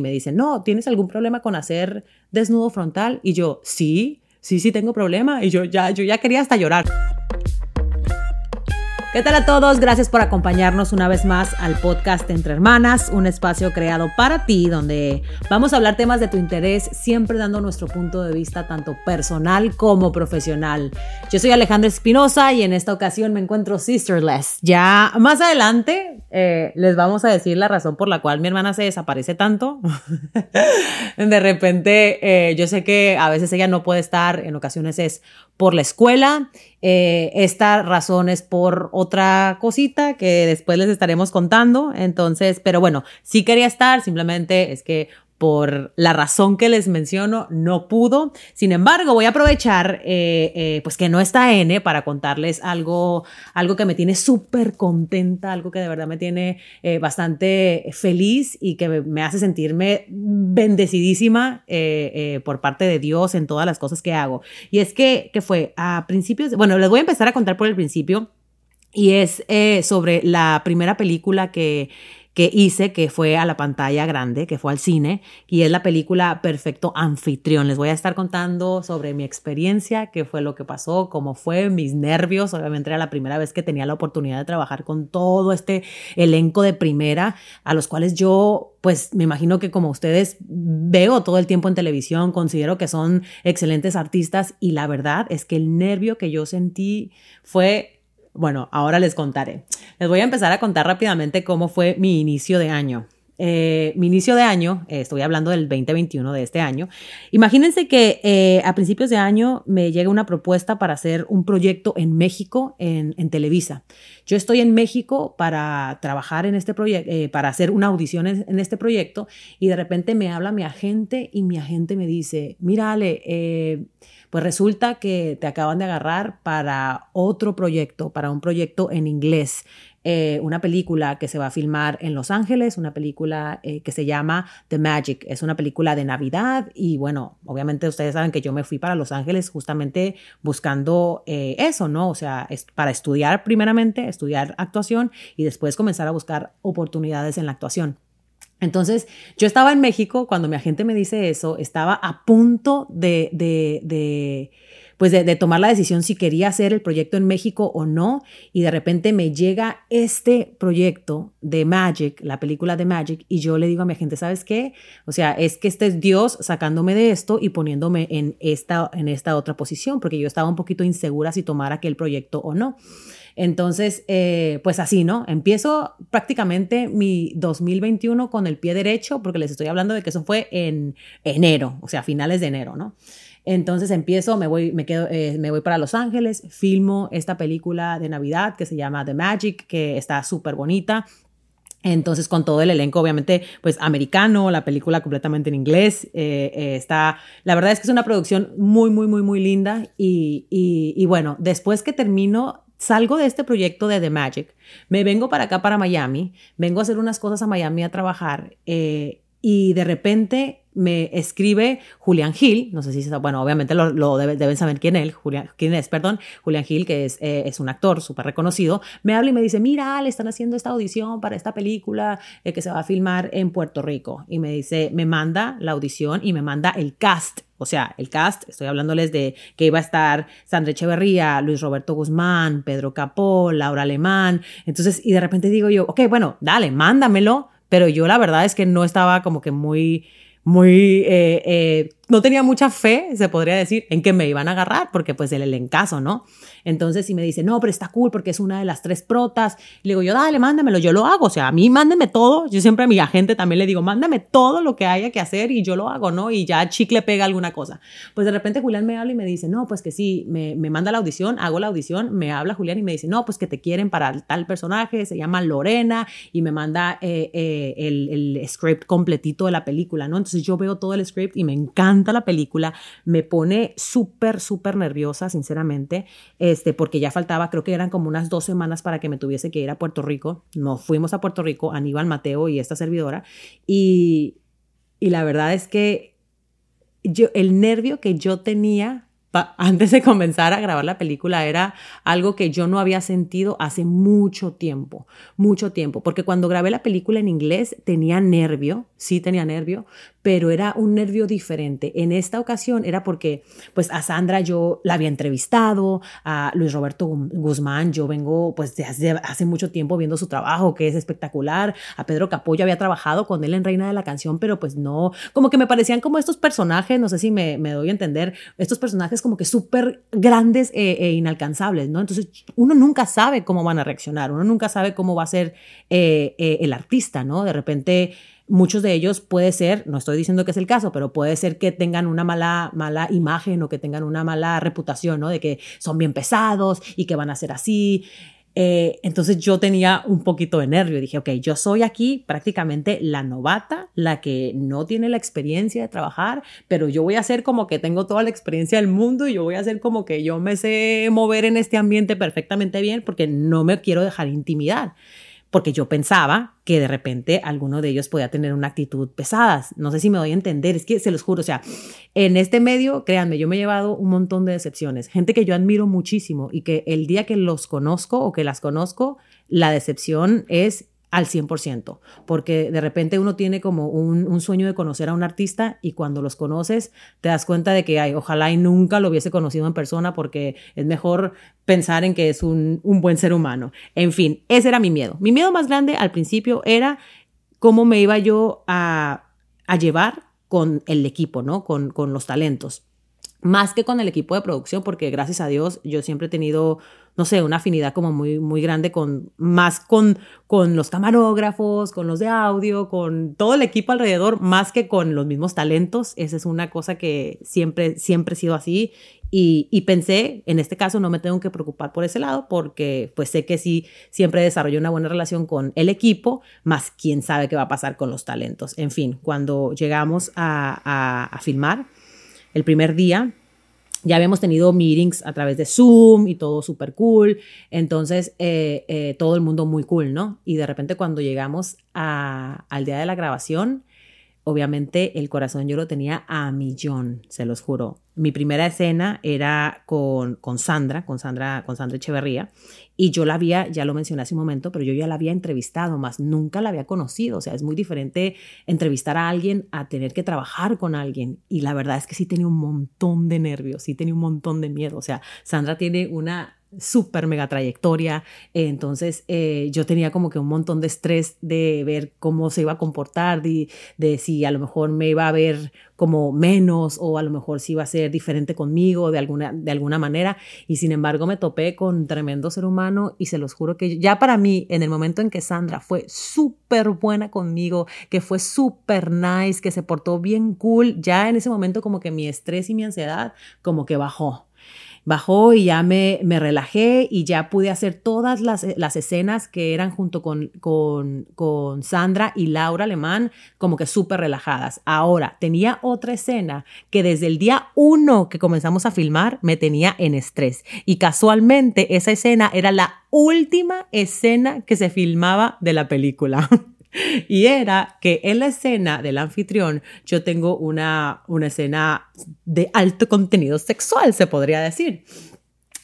me dice, no, ¿tienes algún problema con hacer desnudo frontal? Y yo, sí, sí, sí tengo problema. Y yo ya, yo ya quería hasta llorar. ¿Qué tal a todos? Gracias por acompañarnos una vez más al podcast Entre Hermanas, un espacio creado para ti donde vamos a hablar temas de tu interés, siempre dando nuestro punto de vista tanto personal como profesional. Yo soy Alejandra Espinosa y en esta ocasión me encuentro sisterless. Ya más adelante eh, les vamos a decir la razón por la cual mi hermana se desaparece tanto. de repente, eh, yo sé que a veces ella no puede estar, en ocasiones es por la escuela. Eh, esta razón es por otra cosita que después les estaremos contando. Entonces, pero bueno, sí quería estar, simplemente es que por la razón que les menciono, no pudo. Sin embargo, voy a aprovechar eh, eh, pues que no está N para contarles algo, algo que me tiene súper contenta, algo que de verdad me tiene eh, bastante feliz y que me hace sentirme bendecidísima por parte de Dios en todas las cosas que hago. Y es que, que fue a principios, bueno, les voy a empezar a contar por el principio. Y es sobre la primera película que, que hice, que fue a la pantalla grande, que fue al cine, y es la película Perfecto Anfitrión. Les voy a estar contando sobre mi experiencia, qué fue lo que pasó, cómo fue, mis nervios. Obviamente era la primera vez que tenía la oportunidad de trabajar con todo este elenco de primera, a los cuales yo, pues me imagino que como ustedes veo todo el tiempo en televisión, considero que son excelentes artistas y la verdad es que el nervio que yo sentí fue bueno, ahora les contaré. Les voy a empezar a contar rápidamente cómo fue mi inicio de año. Eh, mi inicio de año, eh, estoy hablando del 2021 de este año, imagínense que eh, a principios de año me llega una propuesta para hacer un proyecto en México, en, Televisa. Yo estoy en México para trabajar en este proyecto, para hacer una audición en, este proyecto y de repente me habla mi agente y mi agente me dice, mira pues resulta que te acaban de agarrar para otro proyecto, para un proyecto en inglés. Eh, una película que se va a filmar en Los Ángeles, una película eh, que se llama The Magic. Es una película de Navidad y bueno, obviamente ustedes saben que yo me fui para Los Ángeles justamente buscando eh, eso, ¿no? O sea, para estudiar primeramente, estudiar actuación y después comenzar a buscar oportunidades en la actuación. Entonces, yo estaba en México cuando mi agente me dice eso, estaba a punto de pues de, tomar la decisión si quería hacer el proyecto en México o no, y de repente me llega este proyecto de Magic, la película de Magic, y yo le digo a mi agente, ¿sabes qué? O sea, es que este es Dios sacándome de esto y poniéndome en esta, en esta otra posición, porque yo estaba un poquito insegura si tomar aquel proyecto o no. Entonces, eh, pues así, ¿no? Empiezo prácticamente mi 2021 con el pie derecho, porque les estoy hablando de que eso fue en enero, o sea, finales de enero, ¿no? Entonces empiezo, me voy, me quedo, eh, me voy para Los Ángeles, filmo esta película de Navidad que se llama The Magic, que está súper bonita. Entonces, con todo el elenco, obviamente, pues americano, la película completamente en inglés, eh, está, la verdad es que es una producción muy, muy, muy, muy linda. Y, y, y bueno, después que termino salgo de este proyecto de The Magic, me vengo para acá, para Miami, vengo a hacer unas cosas a Miami a trabajar eh, y de repente me escribe Julián Gil, no sé si, bueno, obviamente lo, deben saber quién, él, Julián, quién es, perdón, Julián Gil, que es, eh, es un actor súper reconocido, me habla y me dice, mira, le están haciendo esta audición para esta película eh, que se va a filmar en Puerto Rico. Y me dice, me manda la audición y me manda el cast o sea, el cast, estoy hablándoles de que iba a estar Sandra Echeverría, Luis Roberto Guzmán, Pedro Capó, Laura Alemán. Entonces, y de repente digo yo, ok, bueno, dale, mándamelo. Pero yo la verdad es que no estaba como que muy, muy eh, eh, no tenía mucha fe, se podría decir, en que me iban a agarrar, porque pues el encaso, ¿no? Entonces, si me dice, no, pero está cool porque es una de las tres protas, le digo yo, dale, mándamelo, yo lo hago, o sea, a mí mándeme todo, yo siempre a mi agente también le digo, mándame todo lo que haya que hacer y yo lo hago, ¿no? Y ya chicle pega alguna cosa. Pues de repente Julián me habla y me dice, no, pues que sí, me, me manda la audición, hago la audición, me habla Julián y me dice, no, pues que te quieren para tal personaje, se llama Lorena, y me manda eh, eh, el, el script completito de la película, ¿no? Entonces yo veo todo el script y me encanta la película, me pone súper, súper nerviosa, sinceramente, este, porque ya faltaba, creo que eran como unas dos semanas para que me tuviese que ir a Puerto Rico. Nos fuimos a Puerto Rico, Aníbal Mateo y esta servidora, y, y la verdad es que yo, el nervio que yo tenía antes de comenzar a grabar la película era algo que yo no había sentido hace mucho tiempo, mucho tiempo, porque cuando grabé la película en inglés tenía nervio, sí tenía nervio, pero era un nervio diferente. En esta ocasión era porque pues a Sandra yo la había entrevistado, a Luis Roberto Guzmán, yo vengo pues de hace, mucho tiempo viendo su trabajo, que es espectacular, a Pedro Capollo había trabajado con él en Reina de la Canción, pero pues no, como que me parecían como estos personajes, no sé si me, me doy a entender, estos personajes como que súper grandes e, e, inalcanzables, ¿no? Entonces uno nunca sabe cómo van a reaccionar, uno nunca sabe cómo va a ser eh, eh, el artista, ¿no? De repente muchos de ellos puede ser, no estoy diciendo que es el caso, pero puede ser que tengan una mala, mala imagen o que tengan una mala reputación, ¿no? De que son bien pesados y que van a ser así. Eh, entonces yo tenía un poquito de nervio. Dije, ok, yo soy aquí prácticamente la novata, la que no tiene la experiencia de trabajar, pero yo voy a hacer como que tengo toda la experiencia del mundo y yo voy a hacer como que yo me sé mover en este ambiente perfectamente bien porque no me quiero dejar intimidar porque yo pensaba que de repente alguno de ellos podía tener una actitud pesada. No sé si me doy a entender, es que se los juro, o sea, en este medio, créanme, yo me he llevado un montón de decepciones, gente que yo admiro muchísimo y que el día que los conozco o que las conozco, la decepción es al 100%, porque de repente uno tiene como un, sueño de conocer a un artista y cuando los conoces te das cuenta de que, ay, ojalá y nunca lo hubiese conocido en persona porque es mejor pensar en que es un, buen ser humano. En fin, ese era mi miedo. Mi miedo más grande al principio era cómo me iba yo a, llevar con el equipo, ¿no? Con, con los talentos más que con el equipo de producción, porque gracias a Dios yo siempre he tenido no sé, una afinidad como muy, muy grande con, más con, con los camarógrafos, con los de audio, con todo el equipo alrededor, más que con los mismos talentos. Esa es una cosa que siempre, siempre he sido así. Y, y, pensé, en este caso no me tengo que preocupar por ese lado, porque pues sé que sí, siempre desarrollé una buena relación con el equipo, más quién sabe qué va a pasar con los talentos. En fin, cuando llegamos a, a filmar, el primer día, ya habíamos tenido meetings a través de Zoom y todo súper cool. Entonces, eh, eh, todo el mundo muy cool, ¿no? Y de repente cuando llegamos al día de la grabación, obviamente el corazón yo lo tenía a millón, se los juro. Mi primera escena era con, con Sandra, con Sandra, con Sandra Echeverría, y yo la había, ya lo mencioné hace un momento, pero yo ya la había entrevistado, más nunca la había conocido. O sea, es muy diferente entrevistar a alguien a tener que trabajar con alguien. Y la verdad es que sí tenía un montón de nervios, sí tenía un montón de miedo. O sea, Sandra tiene una súper mega trayectoria. entonces eh, yo tenía como que un montón de estrés de ver cómo se iba a comportar, de, de, si a lo mejor me iba a ver como menos o a lo mejor si iba a ser diferente conmigo de alguna, de alguna manera. Y sin embargo me topé con tremendo ser humano y se los juro que ya para mí, en el momento en que Sandra fue súper buena conmigo, que fue súper nice, que se portó bien cool, ya en ese momento como que mi estrés y mi ansiedad como que bajó bajó y ya me, me relajé y ya pude hacer todas las, las escenas que eran junto con, con, con Sandra y Laura Alemán como que súper relajadas. Ahora, tenía otra escena que desde el día uno que comenzamos a filmar me tenía en estrés y casualmente esa escena era la última escena que se filmaba de la película. Y era que en la escena del anfitrión yo tengo una, una escena de alto contenido sexual, se podría decir.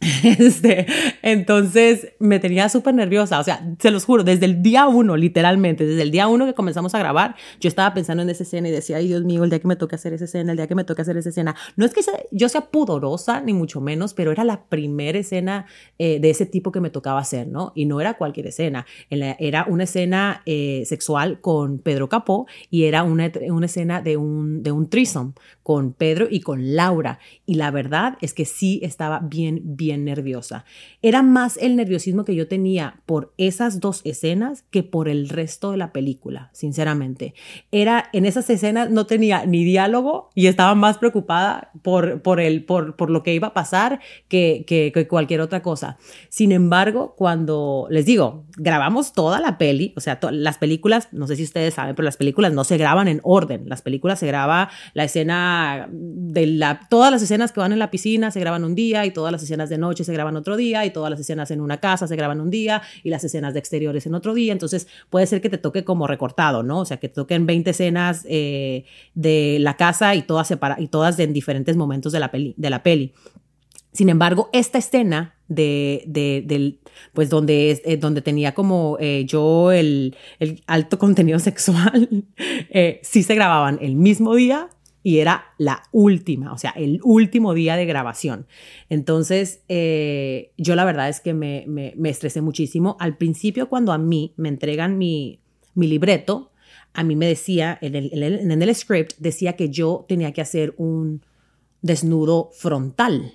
Este, entonces me tenía súper nerviosa, o sea, se los juro, desde el día uno, literalmente, desde el día uno que comenzamos a grabar, yo estaba pensando en esa escena y decía, ay Dios mío, el día que me toque hacer esa escena, el día que me toque hacer esa escena. No es que yo sea pudorosa, ni mucho menos, pero era la primera escena eh, de ese tipo que me tocaba hacer, ¿no? Y no era cualquier escena, era una escena eh, sexual con Pedro Capó y era una, una escena de un, de un threesome con Pedro y con Laura. Y la verdad es que sí estaba bien, nerviosa. Era más el nerviosismo que yo tenía por esas dos escenas que por el resto de la película, sinceramente. Era en esas escenas no tenía ni diálogo y estaba más preocupada por, por, el, por, por lo que iba a pasar que, que, cualquier otra cosa. Sin embargo, cuando les digo, grabamos toda la peli, o sea, las películas, no sé si ustedes saben, pero las películas no se graban en orden. Las películas se graba la escena de la, todas las escenas que van en la piscina se graban un día y todas las escenas de noche se graban otro día y todas las escenas en una casa se graban un día y las escenas de exteriores en otro día. Entonces puede ser que te toque como recortado, ¿no? O sea, que te toquen 20 escenas eh, de la casa y todas, separa y todas en diferentes momentos de la peli. De la peli. Sin embargo, esta escena de, de, del, pues donde, eh, donde tenía como eh, yo el, el, alto contenido sexual, eh, sí se grababan el mismo día y era la última, o sea, el último día de grabación. Entonces, yo la verdad es que me, estresé muchísimo. Al principio, cuando a mí me entregan mi, mi libreto, a mí me decía, en el script, decía que yo tenía que hacer un desnudo frontal.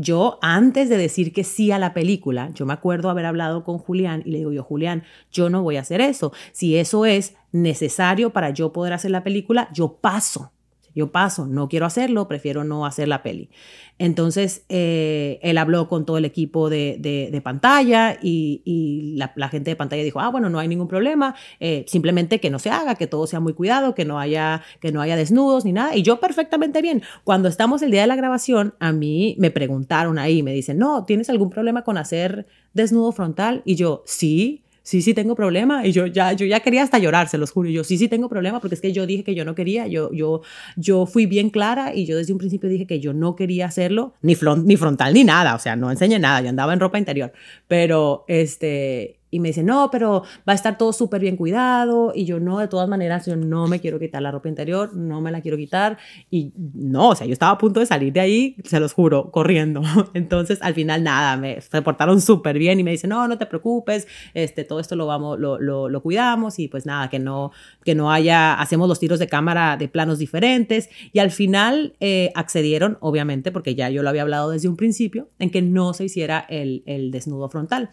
Yo, antes de decir que sí a la película, yo me acuerdo haber hablado con Julián y le digo yo, Julián, yo no voy a hacer eso. Si eso es necesario para yo poder hacer la película, yo paso. Yo paso, no quiero hacerlo, prefiero no hacer la peli. Entonces, eh, él habló con todo el equipo de, de, pantalla y, la, gente de pantalla dijo, ah, bueno, no hay ningún problema, eh, simplemente que no se haga, que todo sea muy cuidado, que no, haya, que no haya desnudos ni nada. Y yo perfectamente bien. Cuando estamos el día de la grabación, a mí me preguntaron ahí, me dicen, no, ¿tienes algún problema con hacer desnudo frontal? Y yo, sí sí, sí tengo problema. Y yo ya, yo ya quería hasta llorar, se los juro. Yo, sí, sí tengo problema porque es que yo dije que yo no quería. Yo, yo, yo fui bien clara y yo desde un principio dije que yo no quería hacerlo, ni, ni frontal ni nada. O sea, no enseñé nada. Yo andaba en ropa interior. Pero, este, y me dice, no, pero va a estar todo súper bien cuidado. Y yo, no, de todas maneras, yo no me quiero quitar la ropa interior, no me la quiero quitar. Y no, o sea, yo estaba a punto de salir de ahí, se los juro, corriendo. Entonces, al final, nada, me se portaron súper bien y me dice, no, no te preocupes, este, todo esto lo, vamos, lo, lo, lo, cuidamos y pues nada, que no, que no haya, hacemos los tiros de cámara de planos diferentes. Y al final eh, accedieron, obviamente, porque ya yo lo había hablado desde un principio, en que no se hiciera el, el desnudo frontal.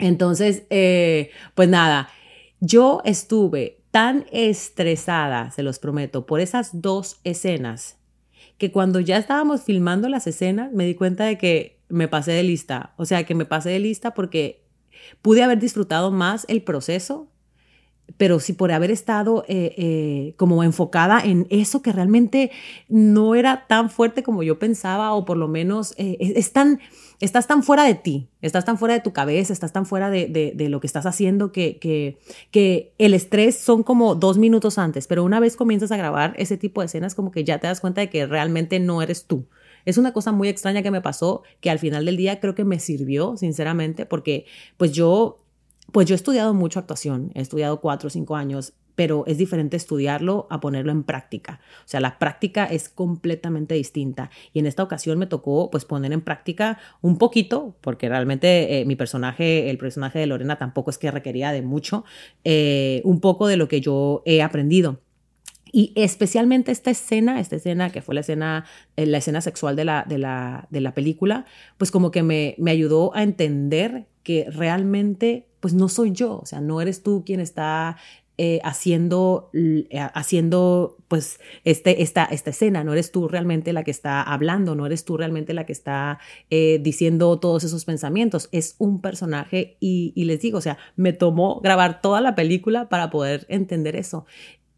Entonces, eh, pues nada, yo estuve tan estresada, se los prometo, por esas dos escenas, que cuando ya estábamos filmando las escenas, me di cuenta de que me pasé de lista. O sea, que me pasé de lista porque pude haber disfrutado más el proceso, pero sí por haber estado eh, eh, como enfocada en eso que realmente no era tan fuerte como yo pensaba, o por lo menos es tan estás tan fuera de ti, estás tan fuera de tu cabeza, estás tan fuera de, lo que estás haciendo que, que, que, el estrés son como dos minutos antes, pero una vez comienzas a grabar ese tipo de escenas como que ya te das cuenta de que realmente no eres tú. Es una cosa muy extraña que me pasó, que al final del día creo que me sirvió, sinceramente, porque pues yo, pues yo he estudiado mucho actuación, he estudiado cuatro o cinco años pero es diferente estudiarlo a ponerlo en práctica. O sea, la práctica es completamente distinta. Y en esta ocasión me tocó pues poner en práctica un poquito, porque realmente eh, mi personaje, el personaje de Lorena tampoco es que requería de mucho, eh, un poco de lo que yo he aprendido. Y especialmente esta escena, esta escena que fue la escena, eh, la escena sexual de la, de la, de la película, pues como que me, me ayudó a entender que realmente pues no soy yo, o sea, no eres tú quien está eh, haciendo, eh, haciendo pues este, esta, esta escena, no eres tú realmente la que está hablando, no eres tú realmente la que está eh, diciendo todos esos pensamientos, es un personaje y, les digo, o sea, me tomó grabar toda la película para poder entender eso.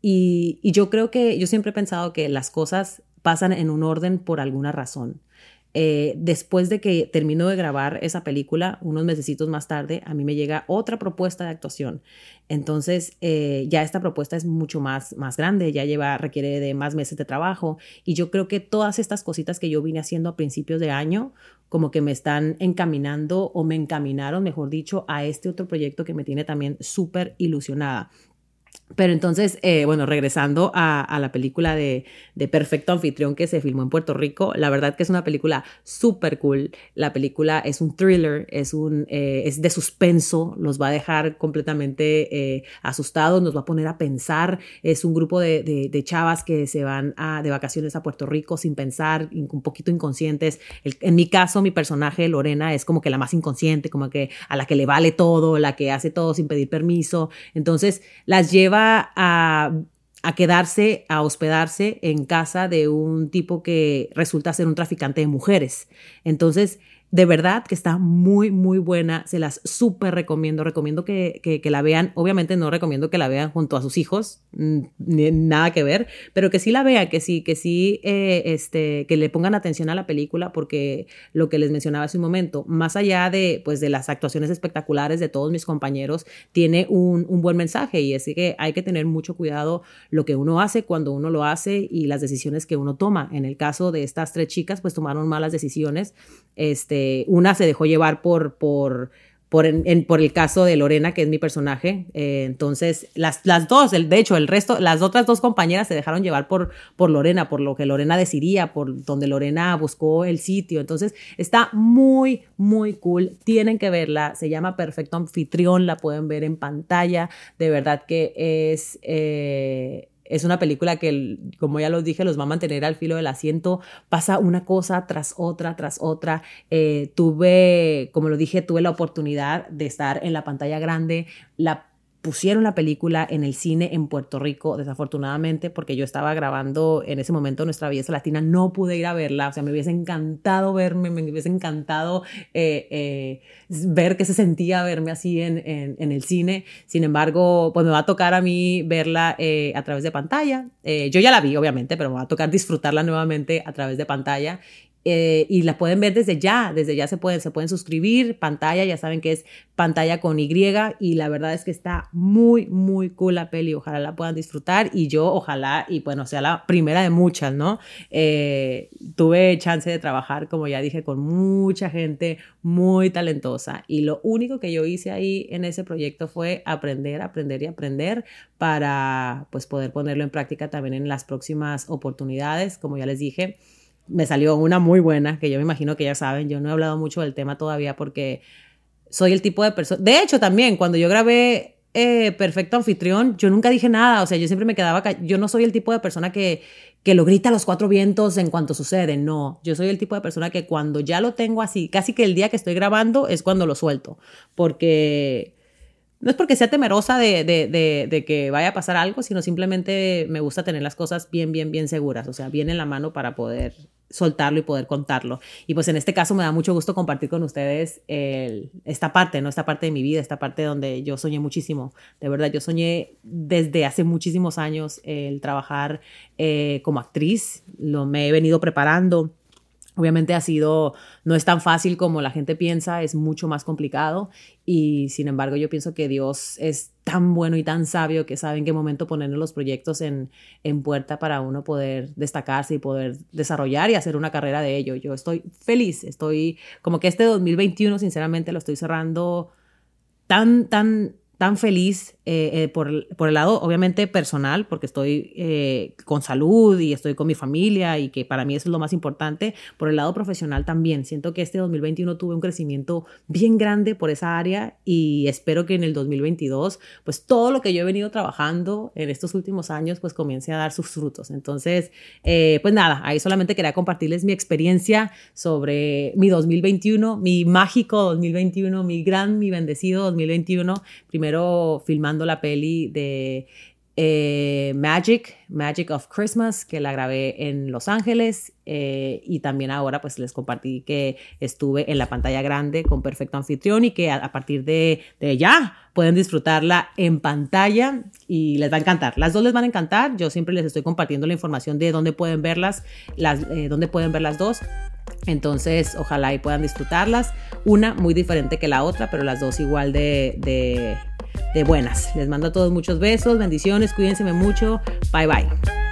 Y yo creo que yo siempre he pensado que las cosas pasan en un orden por alguna razón. Eh, después de que termino de grabar esa película, unos mesecitos más tarde, a mí me llega otra propuesta de actuación. Entonces, eh, ya esta propuesta es mucho más, más grande, ya lleva, requiere de más meses de trabajo. Y yo creo que todas estas cositas que yo vine haciendo a principios de año, como que me están encaminando o me encaminaron, mejor dicho, a este otro proyecto que me tiene también súper ilusionada. Pero entonces, eh, bueno, regresando a, la película de, Perfecto Anfitrión que se filmó en Puerto Rico, la verdad que es una película súper cool. La película es un thriller, es, un, eh, es de suspenso, los va a dejar completamente eh, asustados, nos va a poner a pensar. Es un grupo de, chavas que se van a, de vacaciones a Puerto Rico sin pensar, un poquito inconscientes. en mi caso, mi personaje, Lorena, es como que la más inconsciente, como que a la que le vale todo, la que hace todo sin pedir permiso. Entonces, las lleva a, quedarse, a hospedarse en casa de un tipo que resulta ser un traficante de mujeres. Entonces, de verdad que está muy, muy buena. Se las súper recomiendo. Recomiendo que, que, la vean. Obviamente no recomiendo que la vean junto a sus hijos, nada que ver, pero que sí la vean, que sí, que sí, eh, este, que le pongan atención a la película, porque lo que les mencionaba hace un momento, más allá de, pues, de las actuaciones espectaculares de todos mis compañeros, tiene un, un buen mensaje y es que hay que tener mucho cuidado lo que uno hace cuando uno lo hace y las decisiones que uno toma. En el caso de estas tres chicas, pues tomaron malas decisiones. Este, una se dejó llevar por, por, por, por el caso de Lorena, que es mi personaje. Eh, entonces, las, las dos, el, de hecho, el resto, las otras dos compañeras se dejaron llevar por, por Lorena, por lo que Lorena decidía, por donde Lorena buscó el sitio. Entonces, está muy, muy cool. Tienen que verla. Se llama Perfecto Anfitrión. La pueden ver en pantalla. De verdad que es... Eh, es una película que, como ya los dije, los va a mantener al filo del asiento. Pasa una cosa tras otra, tras otra. Eh, tuve, como lo dije, tuve la oportunidad de estar en la pantalla grande. La pusieron la película en el cine en Puerto Rico, desafortunadamente, porque yo estaba grabando en ese momento Nuestra Belleza Latina, no pude ir a verla, o sea, me hubiese encantado verme, me hubiese encantado eh, eh, ver qué se sentía verme así en, en, el cine, sin embargo, pues me va a tocar a mí verla eh, a través de pantalla, yo ya la vi, obviamente, pero me va a tocar disfrutarla nuevamente a través de pantalla eh, y la pueden ver desde ya, desde ya se pueden, se pueden suscribir, pantalla, ya saben que es pantalla con Y y la verdad es que está muy, muy cool la peli, ojalá la puedan disfrutar y yo ojalá, y bueno, sea la primera de muchas, ¿no? Eh, tuve chance de trabajar, como ya dije, con mucha gente muy talentosa y lo único que yo hice ahí en ese proyecto fue aprender, aprender y aprender para pues poder ponerlo en práctica también en las próximas oportunidades, como ya les dije me salió una muy buena, que yo me imagino que ya saben, yo no he hablado mucho del tema todavía porque soy el tipo de persona... De hecho, también cuando yo grabé eh, Perfecto Anfitrión, yo nunca dije nada, o sea, yo siempre me quedaba... Yo no soy el tipo de persona que, que lo grita a los cuatro vientos en cuanto sucede, no, yo soy el tipo de persona que cuando ya lo tengo así, casi que el día que estoy grabando es cuando lo suelto, porque no es porque sea temerosa de, de, de, que vaya a pasar algo, sino simplemente me gusta tener las cosas bien, bien, bien seguras, o sea, bien en la mano para poder soltarlo y poder contarlo. Y pues en este caso me da mucho gusto compartir con ustedes esta parte, ¿no? Esta parte de mi vida, esta parte donde yo soñé muchísimo. De verdad, yo soñé desde hace muchísimos años el trabajar eh, como actriz. Lo me he venido preparando Obviamente ha sido, no es tan fácil como la gente piensa, es mucho más complicado y sin embargo yo pienso que Dios es tan bueno y tan sabio que sabe en qué momento poner los proyectos en, en puerta para uno poder destacarse y poder desarrollar y hacer una carrera de ello. Yo estoy feliz, estoy como que este 2021 sinceramente lo estoy cerrando tan, tan tan feliz eh, eh, por, por, el lado, obviamente, personal, porque estoy eh, con salud y estoy con mi familia y que para mí eso es lo más importante. Por el lado profesional también. Siento que este 2021 tuve un crecimiento bien grande por esa área y espero que en el 2022, pues todo lo que yo he venido trabajando en estos últimos años, pues comience a dar sus frutos. Entonces, pues nada, ahí solamente quería compartirles mi experiencia sobre mi 2021, mi mágico 2021, mi gran, mi bendecido 2021. Primero filmando la peli de eh, Magic, Magic of Christmas, que la grabé en Los Ángeles eh, y también ahora pues les compartí que estuve en la pantalla grande con Perfecto Anfitrión y que a, partir de, de, ya pueden disfrutarla en pantalla y les va a encantar. Las dos les van a encantar, yo siempre les estoy compartiendo la información de dónde pueden verlas, las, eh, dónde pueden ver las dos. Entonces, ojalá y puedan disfrutarlas. Una muy diferente que la otra, pero las dos igual de, de de buenas. Les mando a todos muchos besos, bendiciones, cuídense mucho. Bye bye.